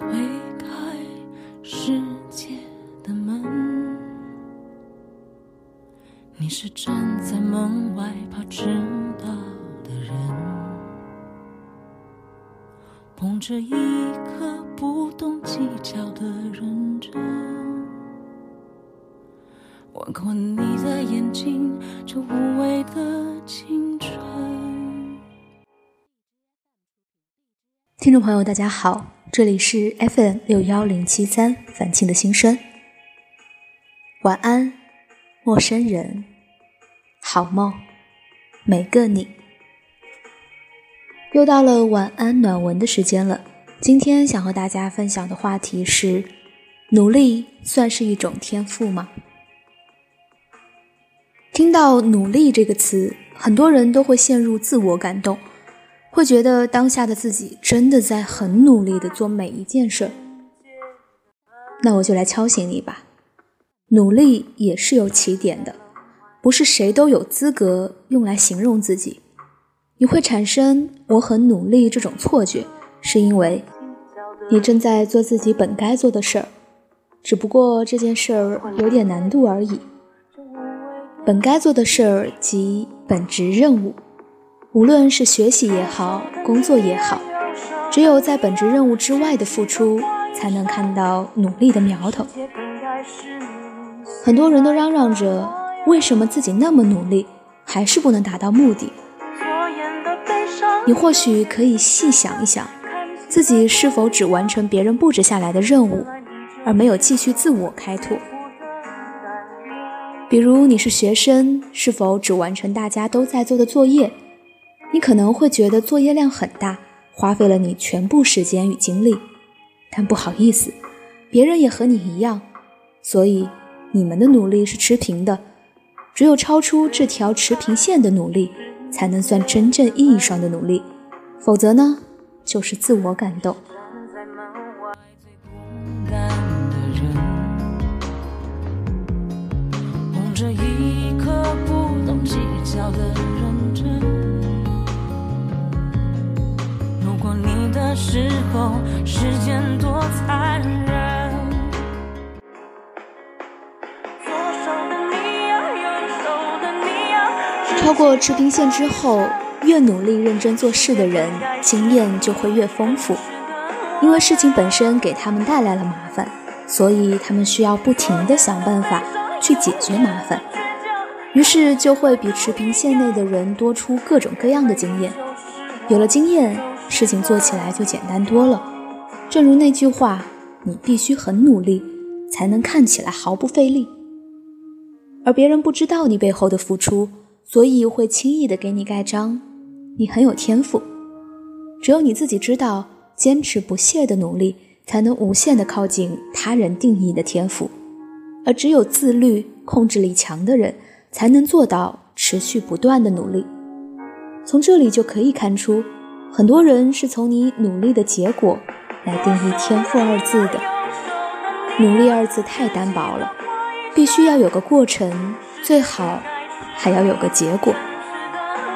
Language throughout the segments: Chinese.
推开世界的门，你是站在门外怕迟到的人，捧着一颗不懂计较的认真，吻过你的眼睛，这无畏的青春。听众朋友，大家好，这里是 FM 六幺零七三樊庆的心声。晚安，陌生人，好梦，每个你。又到了晚安暖文的时间了。今天想和大家分享的话题是：努力算是一种天赋吗？听到“努力”这个词，很多人都会陷入自我感动。会觉得当下的自己真的在很努力的做每一件事儿，那我就来敲醒你吧。努力也是有起点的，不是谁都有资格用来形容自己。你会产生我很努力这种错觉，是因为你正在做自己本该做的事儿，只不过这件事儿有点难度而已。本该做的事儿即本职任务。无论是学习也好，工作也好，只有在本职任务之外的付出，才能看到努力的苗头。很多人都嚷嚷着，为什么自己那么努力，还是不能达到目的？你或许可以细想一想，自己是否只完成别人布置下来的任务，而没有继续自我开拓？比如你是学生，是否只完成大家都在做的作业？你可能会觉得作业量很大，花费了你全部时间与精力，但不好意思，别人也和你一样，所以你们的努力是持平的。只有超出这条持平线的努力，才能算真正意义上的努力，否则呢，就是自我感动。着一颗不懂计较的的时候，时间多残忍。超过持平线之后，越努力认真做事的人，经验就会越丰富。因为事情本身给他们带来了麻烦，所以他们需要不停的想办法去解决麻烦，于是就会比持平线内的人多出各种各样的经验。有了经验。事情做起来就简单多了。正如那句话，你必须很努力，才能看起来毫不费力。而别人不知道你背后的付出，所以会轻易的给你盖章。你很有天赋，只有你自己知道，坚持不懈的努力，才能无限的靠近他人定义的天赋。而只有自律、控制力强的人，才能做到持续不断的努力。从这里就可以看出。很多人是从你努力的结果来定义“天赋”二字的。努力二字太单薄了，必须要有个过程，最好还要有个结果。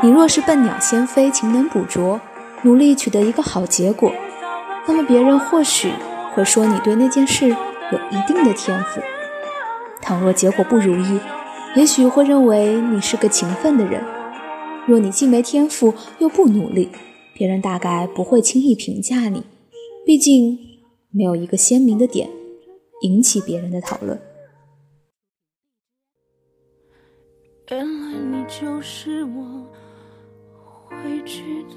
你若是笨鸟先飞，勤能补拙，努力取得一个好结果，那么别人或许会说你对那件事有一定的天赋。倘若结果不如意，也许会认为你是个勤奋的人。若你既没天赋又不努力，别人大概不会轻易评价你，毕竟没有一个鲜明的点引起别人的讨论。原来你就是我会去的。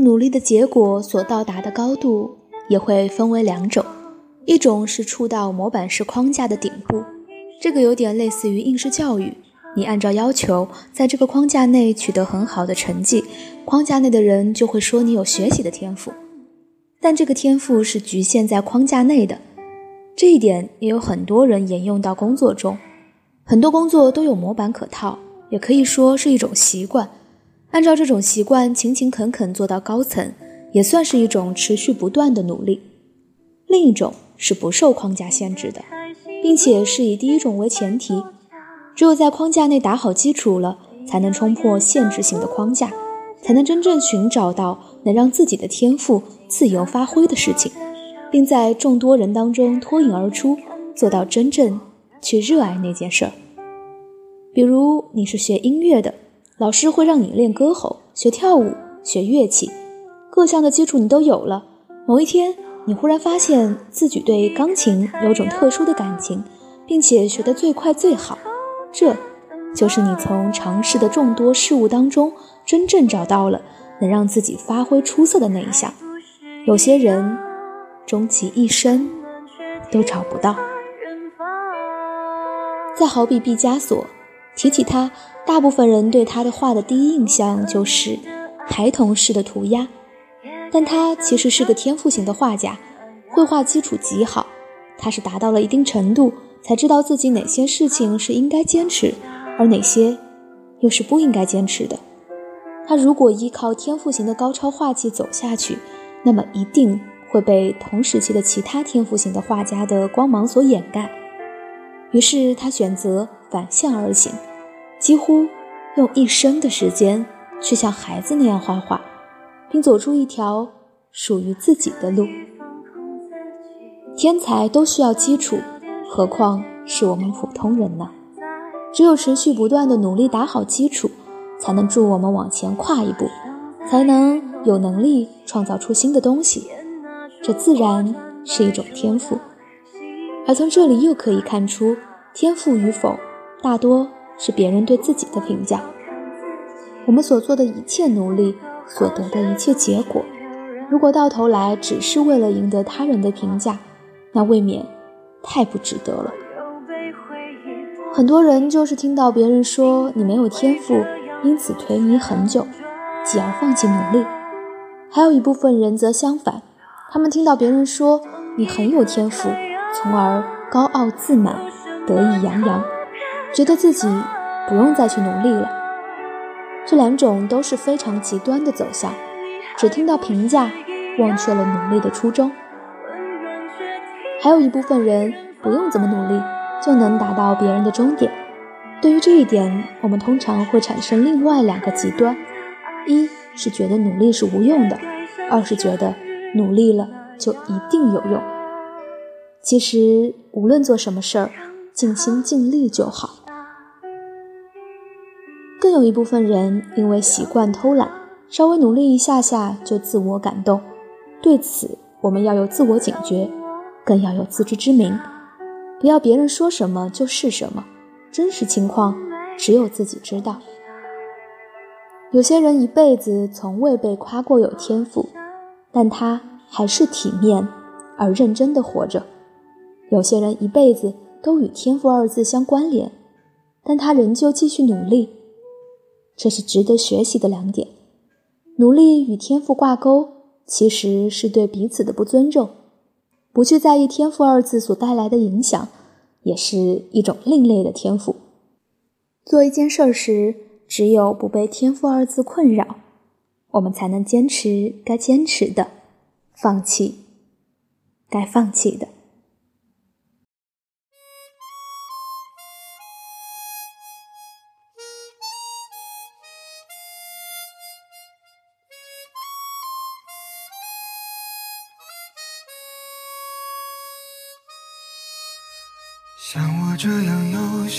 努力的结果所到达的高度也会分为两种，一种是触到模板式框架的顶部，这个有点类似于应试教育，你按照要求在这个框架内取得很好的成绩，框架内的人就会说你有学习的天赋。但这个天赋是局限在框架内的，这一点也有很多人沿用到工作中。很多工作都有模板可套，也可以说是一种习惯。按照这种习惯勤勤恳恳做到高层，也算是一种持续不断的努力。另一种是不受框架限制的，并且是以第一种为前提。只有在框架内打好基础了，才能冲破限制性的框架，才能真正寻找到能让自己的天赋自由发挥的事情，并在众多人当中脱颖而出，做到真正去热爱那件事儿。比如你是学音乐的，老师会让你练歌喉；学跳舞、学乐器，各项的基础你都有了。某一天，你忽然发现自己对钢琴有种特殊的感情，并且学得最快最好。这，就是你从尝试的众多事物当中，真正找到了能让自己发挥出色的那一项。有些人，终其一生，都找不到。再好比毕加索，提起他，大部分人对他的画的第一印象就是孩童式的涂鸦，但他其实是个天赋型的画家，绘画基础极好，他是达到了一定程度。才知道自己哪些事情是应该坚持，而哪些又是不应该坚持的。他如果依靠天赋型的高超画技走下去，那么一定会被同时期的其他天赋型的画家的光芒所掩盖。于是他选择反向而行，几乎用一生的时间去像孩子那样画画，并走出一条属于自己的路。天才都需要基础。何况是我们普通人呢？只有持续不断的努力打好基础，才能助我们往前跨一步，才能有能力创造出新的东西。这自然是一种天赋。而从这里又可以看出，天赋与否，大多是别人对自己的评价。我们所做的一切努力，所得的一切结果，如果到头来只是为了赢得他人的评价，那未免。太不值得了。很多人就是听到别人说你没有天赋，因此颓靡很久，继而放弃努力；还有一部分人则相反，他们听到别人说你很有天赋，从而高傲自满，得意洋洋，觉得自己不用再去努力了。这两种都是非常极端的走向，只听到评价，忘却了努力的初衷。还有一部分人不用怎么努力就能达到别人的终点。对于这一点，我们通常会产生另外两个极端：一是觉得努力是无用的；二是觉得努力了就一定有用。其实，无论做什么事儿，尽心尽力就好。更有一部分人因为习惯偷懒，稍微努力一下下就自我感动。对此，我们要有自我警觉。更要有自知之明，不要别人说什么就是什么，真实情况只有自己知道。有些人一辈子从未被夸过有天赋，但他还是体面而认真的活着；有些人一辈子都与天赋二字相关联，但他仍旧继续努力。这是值得学习的两点。努力与天赋挂钩，其实是对彼此的不尊重。不去在意“天赋”二字所带来的影响，也是一种另类的天赋。做一件事时，只有不被“天赋”二字困扰，我们才能坚持该坚持的，放弃该放弃的。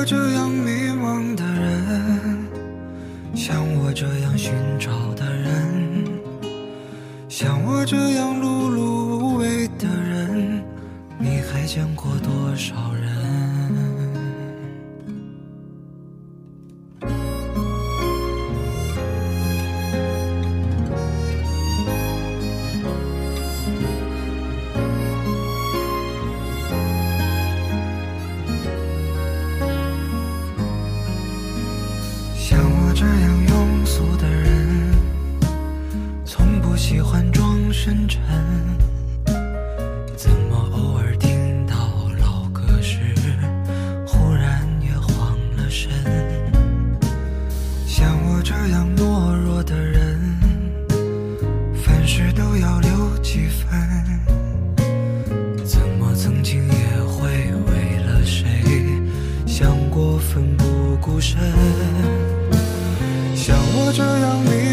像我这样迷茫的人像我这样寻找的人像我这样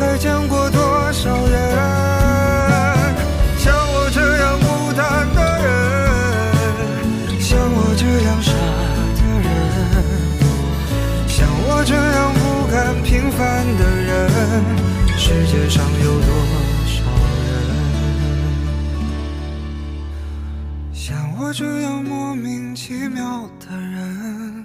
还见过多少人？像我这样孤单的人，像我这样傻的人，像我这样不甘平凡的人，世界上有多少人？像我这样莫名其妙的人，